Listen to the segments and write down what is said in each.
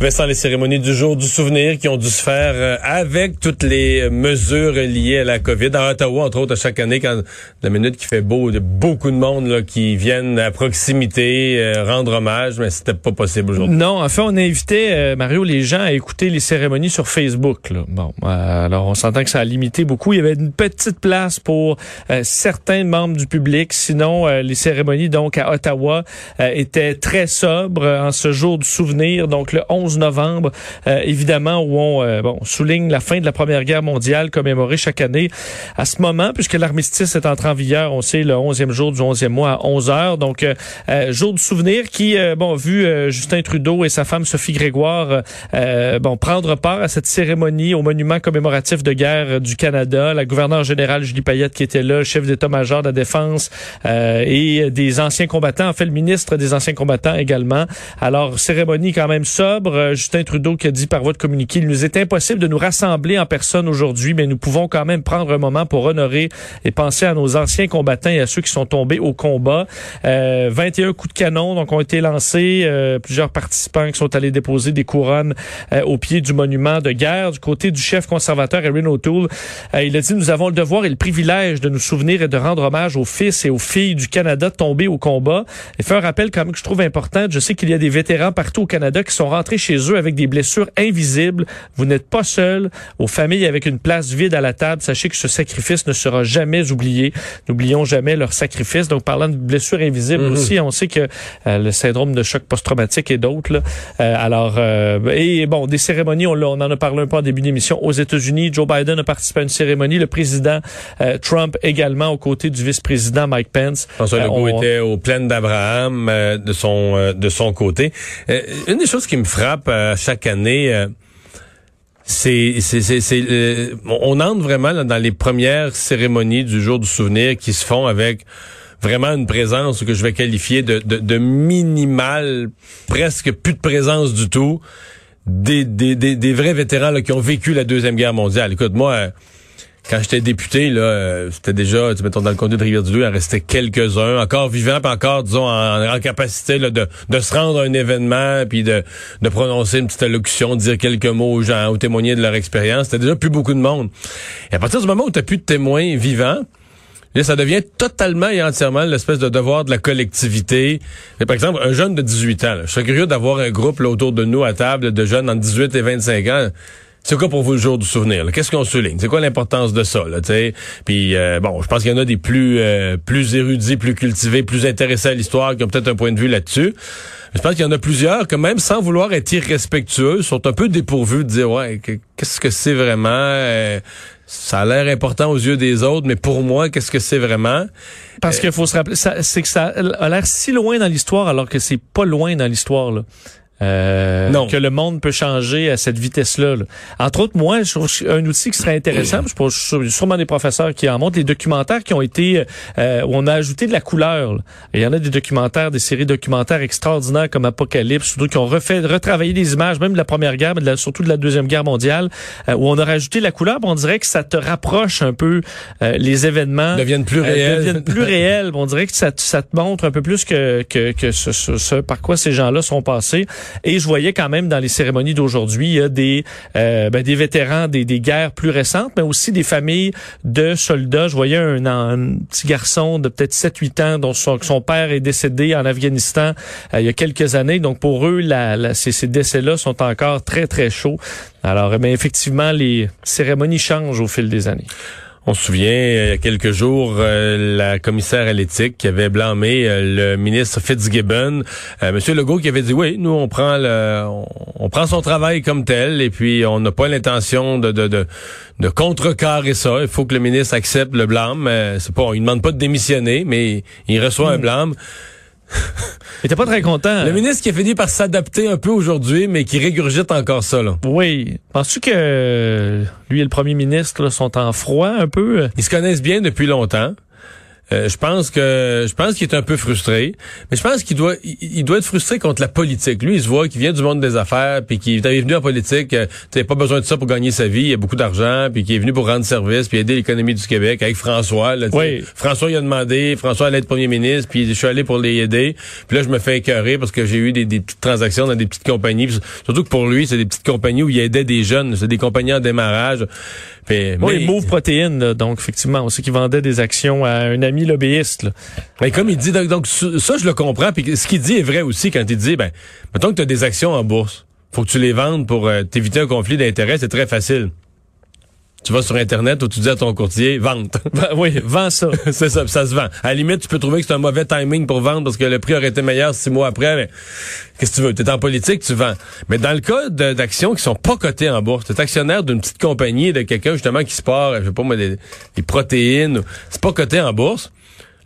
Vincent, les cérémonies du jour du souvenir qui ont dû se faire euh, avec toutes les mesures liées à la COVID. À Ottawa, entre autres, à chaque année, quand la minute qui fait beau, de beaucoup de monde là, qui viennent à proximité euh, rendre hommage, mais c'était pas possible aujourd'hui. Non, en fait, on a invité, euh, Mario, les gens à écouter les cérémonies sur Facebook. Là. Bon, alors on s'entend que ça a limité beaucoup. Il y avait une petite place pour certains membres du public. Sinon, les cérémonies, donc, à Ottawa, étaient très sobres en ce jour du souvenir, donc le 11 novembre, euh, évidemment, où on euh, bon, souligne la fin de la Première Guerre mondiale commémorée chaque année à ce moment, puisque l'armistice est entré en vigueur, on sait, le 11e jour du 11e mois à 11 heures. Donc, euh, jour de souvenir qui, bon, vu Justin Trudeau et sa femme Sophie Grégoire, bon, prendre part à cette cérémonie au monument commémoratif de guerre du Canada, la gouverneure générale Julie Payette qui était là, chef d'état-major de la défense et des anciens combattants, en fait, le ministre des anciens combattants également. Alors, cérémonie quand même sobre, euh, Justin Trudeau qui a dit par voie de communiqué, il nous est impossible de nous rassembler en personne aujourd'hui, mais nous pouvons quand même prendre un moment pour honorer et penser à nos anciens combattants et à ceux qui sont tombés au combat. Euh, 21 coups de canon donc ont été lancés, euh, plusieurs participants qui sont allés déposer des couronnes euh, au pied du monument de guerre. Du côté du chef conservateur Erin O'Toole, il a dit nous avons le devoir et le privilège de nous souvenir et de rendre hommage aux fils et aux filles du Canada tombés au combat. Et fait un rappel quand même que je trouve important. Je sais qu'il y a des vétérans partout au Canada qui sont rentrés chez eux avec des blessures invisibles. Vous n'êtes pas seul. Aux familles avec une place vide à la table, sachez que ce sacrifice ne sera jamais oublié. N'oublions jamais leur sacrifice. Donc, parlant de blessures invisibles mhm. aussi, on sait que euh, le syndrome de choc post-traumatique et d'autres. Euh, alors, euh, et bon, des cérémonies, on, on, en a parlé un peu en début d'émission. Aux États-Unis, Joe Biden a participé à une cérémonie. Le président Trump également, aux côtés du vice-président Mike Pence. François Legault était au plein d'Abraham de son de son côté. une des choses qui me frappe euh, chaque année. Euh, c'est, c'est, c'est, euh, on entre vraiment dans les premières cérémonies du jour du souvenir qui se font avec vraiment une présence que je vais qualifier de, de, de minimale, presque plus de présence du tout, des, des, des, des vrais vétérans là, qui ont vécu la Deuxième Guerre mondiale. Écoute, moi, quand j'étais député, là, euh, c'était déjà, tu mettons, dans le comté de Rivière-du-Loup, il en restait quelques-uns, encore vivants, puis encore, disons, en, capacité là, de, de se rendre à un événement, puis de, de prononcer une petite allocution, dire quelques mots aux gens, ou témoigner de leur expérience. C'était déjà plus beaucoup de monde. Et à partir du moment où tu plus de témoins vivants, Là, ça devient totalement et entièrement l'espèce de devoir de la collectivité. par exemple, un jeune de 18 ans, je serais curieux d'avoir un groupe là, autour de nous à table de jeunes entre 18 et 25 ans. C'est quoi pour vous le jour du souvenir? Qu'est-ce qu'on souligne? C'est quoi l'importance de ça? Là, Puis euh, bon, je pense qu'il y en a des plus euh, plus érudits, plus cultivés, plus intéressés à l'histoire, qui ont peut-être un point de vue là-dessus. Je pense qu'il y en a plusieurs que même sans vouloir être irrespectueux, sont un peu dépourvus de dire ouais, qu'est-ce que c'est vraiment? Euh, ça a l'air important aux yeux des autres, mais pour moi, qu'est-ce que c'est vraiment? Parce qu'il faut se rappeler, c'est que ça a l'air si loin dans l'histoire alors que c'est pas loin dans l'histoire. Là. Euh, non. que le monde peut changer à cette vitesse-là. Entre autres, moi, je trouve un outil qui serait intéressant, je pense sûrement des professeurs qui en montrent, les documentaires qui ont été, euh, où on a ajouté de la couleur. il y en a des documentaires, des séries documentaires extraordinaires comme Apocalypse, surtout qui ont refait, retravaillé des images, même de la Première Guerre, mais surtout de la Deuxième Guerre mondiale, euh, où on a rajouté la couleur. On dirait que ça te rapproche un peu euh, les événements. Deviennent plus réels. Deviennent plus réels. On dirait que ça, ça te montre un peu plus que, que, que ce, ce par quoi ces gens-là sont passés. Et je voyais quand même dans les cérémonies d'aujourd'hui, des, euh, ben, des vétérans des, des, guerres plus récentes, mais aussi des familles de soldats. Je voyais un, un petit garçon de peut-être 7-8 ans dont son, son, père est décédé en Afghanistan euh, il y a quelques années. Donc pour eux, la, la, ces, ces décès-là sont encore très, très chauds. Alors, mais effectivement, les cérémonies changent au fil des années. On se souvient, euh, il y a quelques jours, euh, la commissaire à l'éthique qui avait blâmé euh, le ministre Fitzgibbon, Monsieur Legault qui avait dit oui, nous on prend le, on, prend son travail comme tel et puis on n'a pas l'intention de, de, de, de contrecarrer ça. Il faut que le ministre accepte le blâme. c'est pas, il demande pas de démissionner, mais il reçoit un hmm. blâme. Il était pas très content. Le ministre qui a fini par s'adapter un peu aujourd'hui, mais qui régurgite encore ça. Là. Oui. Penses-tu que lui et le premier ministre sont en froid un peu? Ils se connaissent bien depuis longtemps. Euh, je pense que je pense qu'il est un peu frustré, mais je pense qu'il doit il, doit être frustré contre la politique. Lui, il se voit qu'il vient du monde des affaires, puis qu'il est venu en politique, euh, tu pas besoin de ça pour gagner sa vie, il a beaucoup d'argent, puis qu'il est venu pour rendre service, puis aider l'économie du Québec avec François. Là, oui. François il a demandé, François allait être premier ministre, puis je suis allé pour les aider. Puis là, je me fais écœurer parce que j'ai eu des, petites transactions dans des petites compagnies. surtout que pour lui, c'est des petites compagnies où il aidait des jeunes, c'est des compagnies en démarrage. Puis, oui, Move Protéines, donc effectivement, on sait qu'il vendait des actions à un ami lobbyiste. Mais comme il dit, donc, ça, je le comprends. Puis ce qu'il dit est vrai aussi quand il dit, ben, mettons que tu as des actions en bourse. Faut que tu les vendes pour euh, t'éviter un conflit d'intérêts. C'est très facile. Tu vas sur Internet où tu dis à ton courtier, vente. Ben oui, vends ça. c'est ça, ça se vend. À la limite, tu peux trouver que c'est un mauvais timing pour vendre parce que le prix aurait été meilleur six mois après, mais qu'est-ce que tu veux? Tu es en politique, tu vends. Mais dans le cas d'actions qui sont pas cotées en bourse, tu es actionnaire d'une petite compagnie, de quelqu'un justement qui se part, je sais pas moi, des, des protéines, c'est pas coté en bourse.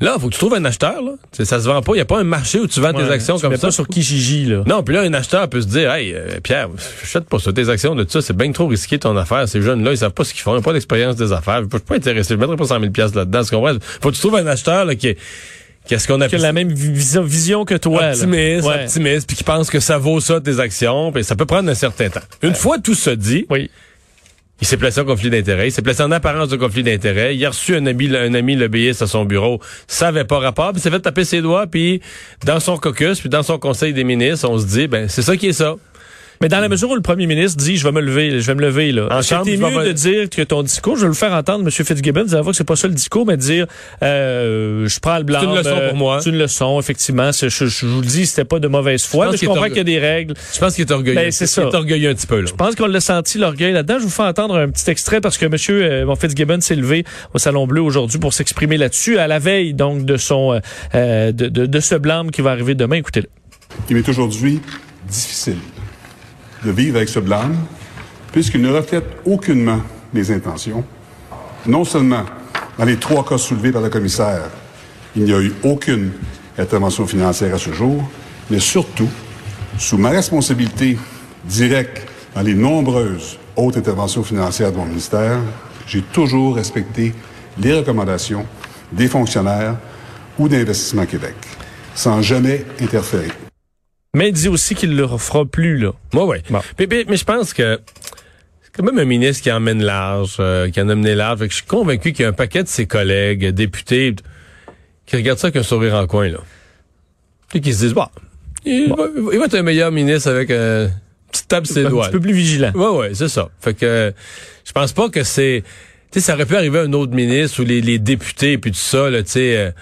Là, faut que tu trouves un acheteur. Là. ça se vend pas. Il n'y a pas un marché où tu vends tes actions comme ça. pas sur Kijiji. Là. Non, puis là, un acheteur peut se dire, hey, euh, Pierre, achète pas ça, tes actions de tout ça. C'est bien trop risqué ton affaire. Ces jeunes-là, ils savent pas ce qu'ils font. Ils n'ont pas d'expérience des affaires. Je peux pas intéresser. Je mettrai pas 100 000 là-dedans. Faut que tu trouves un acheteur là, qui est Qu'est-ce qu'on a Qui a la même vision, que toi. Optimiste, optimiste, puis qui pense que ça vaut ça tes actions, puis ça peut prendre un certain temps. Une fois tout ça dit, oui. Il s'est placé en conflit d'intérêt. Il s'est placé en apparence de conflit d'intérêt. Il a reçu un ami, un ami à son bureau. Ça avait pas rapport. Puis il s'est fait taper ses doigts. Puis dans son caucus, puis dans son conseil des ministres, on se dit, ben c'est ça qui est ça. Mais dans la mesure où le premier ministre dit je vais me lever, je vais me lever là. En C'était mieux de dire que ton discours, je vais le faire entendre M. Fitzgibbon, vous que c'est pas ça le discours, mais de dire euh, je prends le blanc. C'est une leçon pour moi. C'est une leçon, effectivement. Je, je, vous le dis, c'était pas de mauvaise foi, mais je comprends qu'il y a des règles. Je pense qu'il est orgueilleux. Ben, c'est ça. Il est orgueilleux un petit peu là. Je pense qu'on l'a senti l'orgueil là-dedans. Je vous fais entendre un petit extrait parce que M. Euh, Fitzgibbon s'est levé au Salon Bleu aujourd'hui pour s'exprimer là-dessus à la veille donc de son euh, euh de, de, de ce blâme qui va arriver demain. Écoutez-le. Il m'est aujourd'hui difficile de vivre avec ce blâme, puisqu'il ne reflète aucunement mes intentions. Non seulement dans les trois cas soulevés par le commissaire, il n'y a eu aucune intervention financière à ce jour, mais surtout, sous ma responsabilité directe dans les nombreuses autres interventions financières de mon ministère, j'ai toujours respecté les recommandations des fonctionnaires ou d'Investissement Québec, sans jamais interférer. Mais il dit aussi qu'il le fera plus, là. Moi, oui. Mais, je pense que c'est quand même un ministre qui emmène large, euh, qui en a mené large. je suis convaincu qu'il y a un paquet de ses collègues, députés, qui regardent ça avec un sourire en coin, là. Et qui se disent, bah, il, Va, être un meilleur ministre avec un petite table ses doigts. Un petit peu plus vigilant. Ouais, ouais, c'est ça. Fait que je pense pas que c'est... Tu sais, ça aurait pu arriver à un autre ministre ou les, les députés puis tout ça, là, tu sais...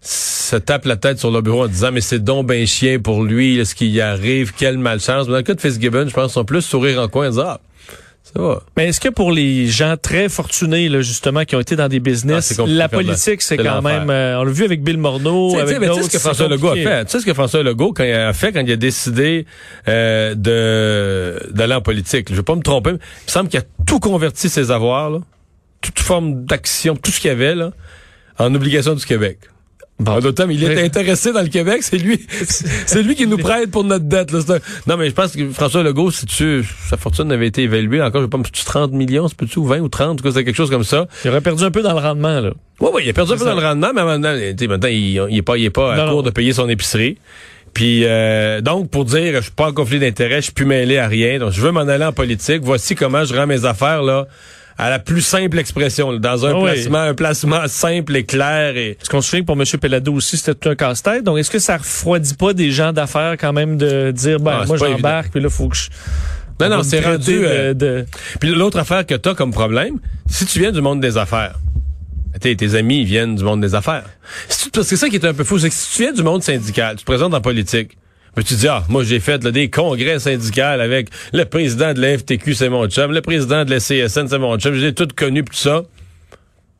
Se tape la tête sur le bureau en disant mais c'est donc ben chien pour lui, ce qui y arrive, quelle malchance. Mais dans le cas de Fitzgibbon, je pense qu'ils sont plus sourire en coin en disant ah, ça va. Mais est-ce que pour les gens très fortunés, là, justement, qui ont été dans des business, ah, la politique, c'est quand même... Euh, on l'a vu avec Bill Morneau, avec Tu sais ce que François Legault a fait? Tu sais ce que François Legault quand il a fait quand il a décidé euh, de d'aller en politique? Je vais pas me tromper, mais il me semble qu'il a tout converti ses avoirs, là, toute forme d'action, tout ce qu'il y avait, là, en obligation du Québec. Bon. En il est intéressé dans le Québec, c'est lui, c'est lui qui nous prête pour notre dette. Là. Non, mais je pense que François Legault, si tu, sa fortune avait été évaluée encore, je sais pas, 30 millions, c'est peut-tu ou 20 ou 30, c'est quelque chose comme ça. Il aurait perdu un peu dans le rendement, là. Oui, oui, il a perdu un peu dans le rendement, mais maintenant, maintenant il, il est pas, il est pas à court de payer son épicerie. Puis euh, donc pour dire je suis pas en conflit d'intérêt, je suis plus mêlé à rien, donc je veux m'en aller en politique. Voici comment je rends mes affaires là à la plus simple expression, dans un ah placement, un placement simple et clair. Et... Parce qu'on se souvient que pour M. Pellado aussi, c'était tout un casse-tête. Donc, est-ce que ça refroidit pas des gens d'affaires quand même de dire, ben, ah, moi, j'embarque, puis là, faut que je... Non, non, c'est rendu... Euh, de... Puis l'autre affaire que tu as comme problème, si tu viens du monde des affaires, tes, tes amis viennent du monde des affaires. Parce que c'est ça qui est un peu fou, c'est que si tu viens du monde syndical, tu te présentes en politique, mais tu dis, ah, moi j'ai fait des congrès syndicaux avec le président de la FTQ, c'est mon chum, le président de la CSN, c'est mon chum, j'ai tout connu tout ça.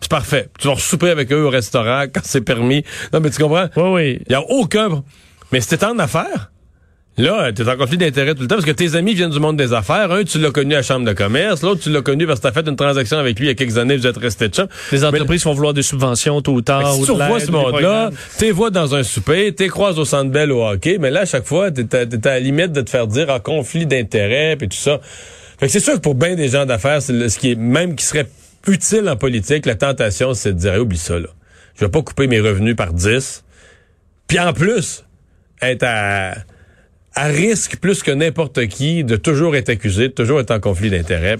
C'est parfait. Tu vas souper avec eux au restaurant quand c'est permis. Non, mais tu comprends? Oui, oui. Il n'y a aucun... Mais c'était en affaires. Là, tu es en conflit d'intérêt tout le temps parce que tes amis viennent du monde des affaires. Un, tu l'as connu à la chambre de commerce. L'autre, tu l'as connu parce que tu as fait une transaction avec lui il y a quelques années, vous êtes resté de chambre. Les entreprises vont vouloir des subventions tout le temps. Si tu revois ce monde-là, t'es vois dans un souper, t'es croises au centre belle au hockey, mais là, à chaque fois, t'es à, à, la limite de te faire dire en conflit d'intérêt puis tout ça. Fait que c'est sûr que pour bien des gens d'affaires, c'est ce qui est même qui serait utile en politique, la tentation, c'est de dire, oublie ça, là je vais pas couper mes revenus par 10. Puis en plus, être à, à risque plus que n'importe qui de toujours être accusé, de toujours être en conflit d'intérêts.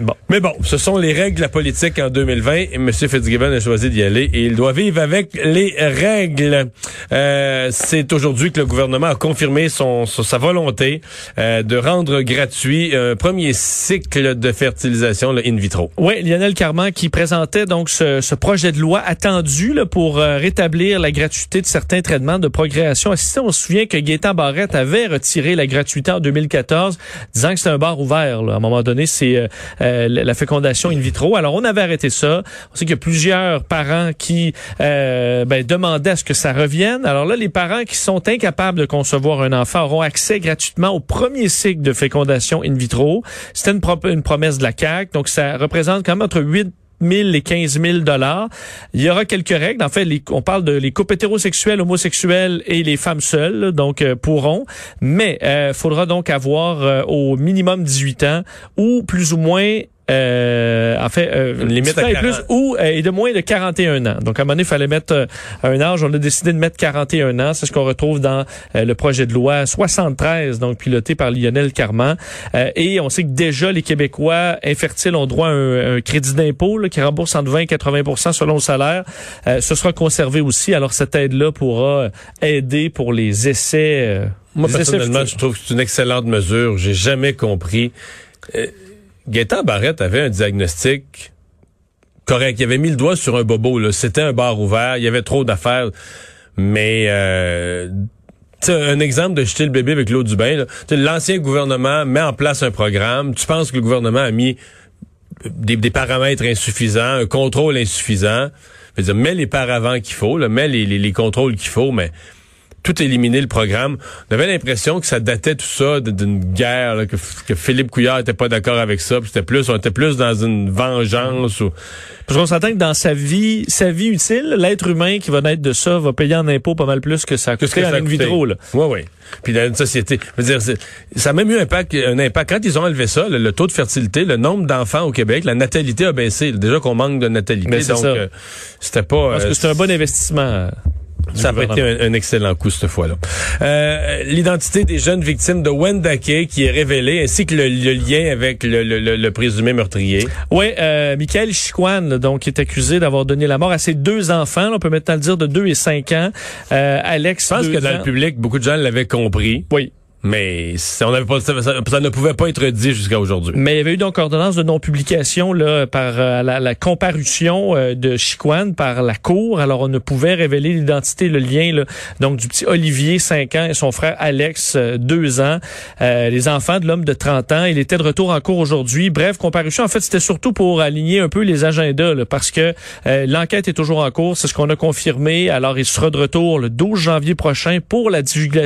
Bon. Mais bon, ce sont les règles de la politique en 2020 et M. Fitzgibbon a choisi d'y aller et il doit vivre avec les règles. Euh, c'est aujourd'hui que le gouvernement a confirmé son, sa volonté euh, de rendre gratuit un premier cycle de fertilisation in vitro. Oui, Lionel Carman qui présentait donc ce, ce projet de loi attendu là, pour euh, rétablir la gratuité de certains traitements de progression assistée. On se souvient que Gaétan Barrette avait retiré la gratuité en 2014, disant que c'était un bar ouvert. À un moment donné, c'est euh, euh, la fécondation in vitro. Alors, on avait arrêté ça. On sait qu'il y a plusieurs parents qui euh, ben, demandaient à ce que ça revienne. Alors là, les parents qui sont incapables de concevoir un enfant auront accès gratuitement au premier cycle de fécondation in vitro. C'était une, une promesse de la CAQ. Donc, ça représente quand même entre 8 000 et 15 000 dollars. Il y aura quelques règles. En fait, on parle de les couples homosexuels et les femmes seules, donc euh, pourront. Mais il euh, faudra donc avoir euh, au minimum 18 ans ou plus ou moins euh, en fait, euh, limite à plus ou euh, et de moins de 41 ans. Donc à un moment donné, il fallait mettre euh, un âge. On a décidé de mettre 41 ans. C'est ce qu'on retrouve dans le projet de loi 73, donc piloté par Lionel Carman. et on sait que déjà les Québécois infertiles ont droit à un, crédit d'impôt qui rembourse entre 20 et 80% selon le salaire. ce sera conservé aussi. Alors cette aide-là pourra aider pour les essais. Moi personnellement, je trouve que c'est une excellente mesure. J'ai jamais compris Gaétan Barrette avait un diagnostic correct. Il avait mis le doigt sur un bobo. C'était un bar ouvert. Il y avait trop d'affaires. Mais euh, un exemple de jeter le bébé avec l'eau du bain. L'ancien gouvernement met en place un programme. Tu penses que le gouvernement a mis des, paramètres insuffisants, un contrôle insuffisant? Je veux dire, mets les paravents qu'il faut, là, mets les, les contrôles qu'il faut, mais tout éliminer le programme. On avait l'impression que ça datait tout ça d'une guerre, que, Philippe Couillard était pas d'accord avec ça. C'était plus, on était plus dans une vengeance. Ou... Parce qu'on s'entend que dans sa vie, sa vie utile, l'être humain qui va naître de ça va payer en impôts pas mal plus que ça coûte en une vidéo. Là. Oui, oui. Puis dans une société, je veux dire, ça a même eu un impact, un impact. Quand ils ont enlevé ça, le, taux de fertilité, le nombre d'enfants au Québec, la natalité a baissé. Déjà qu'on manque de natalité, donc euh, c'était pas. Parce que euh, c'est un bon investissement. Ça a été un, excellent coup cette fois-là. Euh, L'identité des jeunes victimes de Wendake qui est révélée, ainsi que le, lien avec le, le, présumé meurtrier. Oui, euh, Michael Chiquan, donc, est accusé d'avoir donné la mort à ses deux enfants. on peut maintenant le dire de 2 et 5 ans. Euh, Alex, Je pense que dans le public, beaucoup de gens l'avaient compris. Oui. Mais on avait pas, ça, ne pouvait pas être dit jusqu'à aujourd'hui. Mais il y avait eu donc ordonnance de non-publication là par euh, la, comparution euh, de Chiquan par la cour. Alors on ne pouvait révéler l'identité, le lien là, donc du petit Olivier 5 ans et son frère Alex 2 euh, ans, les enfants de l'homme de 30 ans. Il était de retour en cours aujourd'hui. Bref, comparution. En fait, c'était surtout pour aligner un peu les agendas là, parce que l'enquête est toujours en cours. C'est ce qu'on a confirmé. Alors il sera de retour le 12 janvier prochain pour la,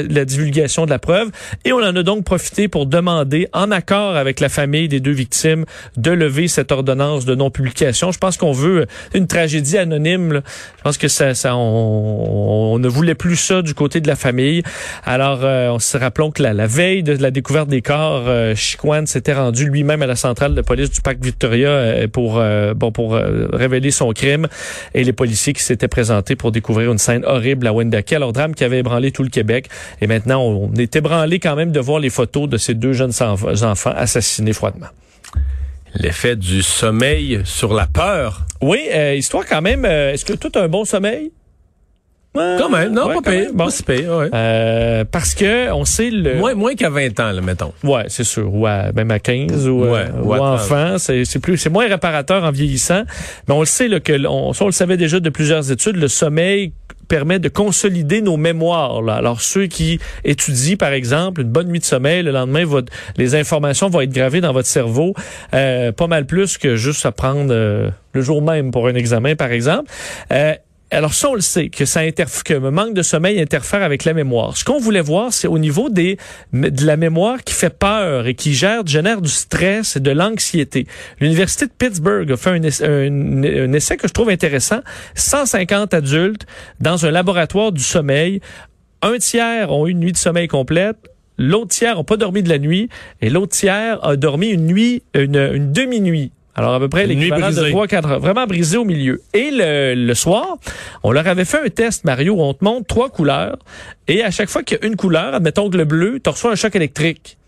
la divulgation de la preuve. Et on en a donc profité pour demander, en accord avec la famille des deux victimes, de lever cette ordonnance de non-publication. Je pense qu'on veut une tragédie anonyme. Je pense que ça, ça on, ne voulait plus ça du côté de la famille. Alors, euh, on se rappelons que la, veille de la découverte des corps, euh, Chiquan s'était rendu lui-même à la centrale de police du parc Victoria euh, pour euh, bon pour révéler son crime et les policiers qui s'étaient présentés pour découvrir une scène horrible à Wendake, alors drame qui avait ébranlé tout le Québec. Et maintenant, on est ébranlé quand même de voir les photos de ces deux jeunes enfants assassinés froidement. L'effet du sommeil sur la peur. Oui, euh, histoire quand même. Euh, est-ce que tout un bon sommeil? quand même, non, pas pire, bon. ouais. euh, parce que on sait le moins moins qu'à 20 ans, là, mettons. Ouais, c'est sûr. Ouais, même à 15 ou, euh, ou enfant, c'est c'est plus c'est moins réparateur en vieillissant, mais on le sait là, que on, on le savait déjà de plusieurs études, le sommeil permet de consolider nos mémoires. Alors ceux qui étudient, par exemple, une bonne nuit de sommeil, le lendemain, les informations vont être gravées dans votre cerveau euh, pas mal plus que juste à prendre euh, le jour même pour un examen, par exemple. Euh, alors ça, on le sait, que ça interfère, que le manque de sommeil interfère avec la mémoire. Ce qu'on voulait voir, c'est au niveau de la mémoire qui fait peur et qui gère, génère du stress et de l'anxiété. L'Université de Pittsburgh a fait un, un, essai que je trouve intéressant. 150 adultes dans un laboratoire du sommeil. Un tiers ont eu une nuit de sommeil complète. L'autre tiers n'a pas dormi de la nuit et l'autre tiers a dormi une nuit, une demi-nuit Alors, à peu près l'équivalent de brisée. 3-4 heures. Vraiment brisé au milieu. Et le, le soir, on leur avait fait un test, Mario, où on te montre trois couleurs. Et à chaque fois qu'il y a une couleur, admettons que le bleu, tu reçois un choc électrique.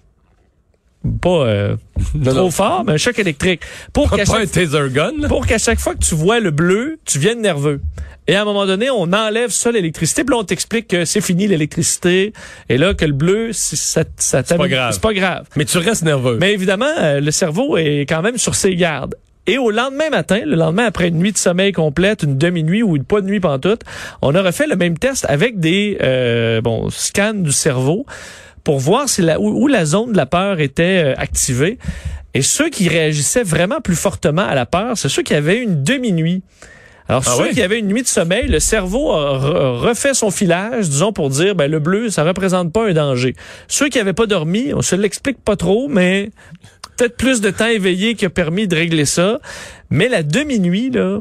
Pas euh, trop non. fort, mais un choc électrique. Pour Pas, qu'à pas un chaque, taser gun, là. pour qu'à chaque fois que tu vois le bleu, tu viennes nerveux. Et à un moment donné, on enlève ça, l'électricité, puis là, on t'explique que c'est fini l'électricité, et là, que le bleu, c'est- ça, ça pas t'amène- grave. C'est pas grave. Mais tu restes nerveux. Mais évidemment, euh, le cerveau est quand même sur ses gardes. Et au lendemain matin, le lendemain après une nuit de sommeil complète, une demi-nuit ou pas de nuit pantoute, on a refait le même test avec des euh, bon scans du cerveau pour voir si la, où, où la zone de la peur était euh, activée. Et ceux qui réagissaient vraiment plus fortement à la peur, c'est ceux qui avaient une demi-nuit. Alors, Ah ceux qui avaient une nuit de sommeil, le cerveau a re- refait son filage, disons, pour dire, ben, le bleu, ça représente pas un danger. Ceux qui avaient pas dormi, on se l'explique pas trop, mais peut-être plus de temps éveillé qui a permis de régler ça. Mais la demi-nuit, là,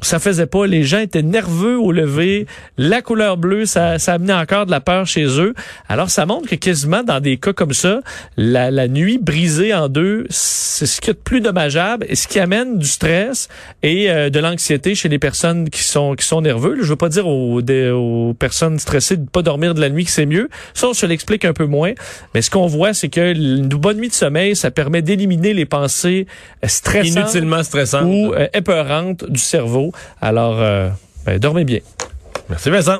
ça faisait pas. Les gens étaient nerveux au lever. La couleur bleue, ça, ça amenait encore de la peur chez eux. Alors, ça montre que quasiment dans des cas comme ça, la, la nuit brisée en deux, c'est ce qui est de plus dommageable et ce qui amène du stress et euh, de l'anxiété chez les personnes qui sont qui sont nerveux. Je veux pas dire aux, des- aux personnes stressées de pas dormir de la nuit que c'est mieux. Ça, on se l'explique un peu moins. Mais ce qu'on voit, c'est que une bonne nuit de sommeil, ça permet d'éliminer les pensées stressantes Inutilement stressant. ou euh, épeurantes du cerveau. Alors, euh, ben, dormez bien. Merci Vincent.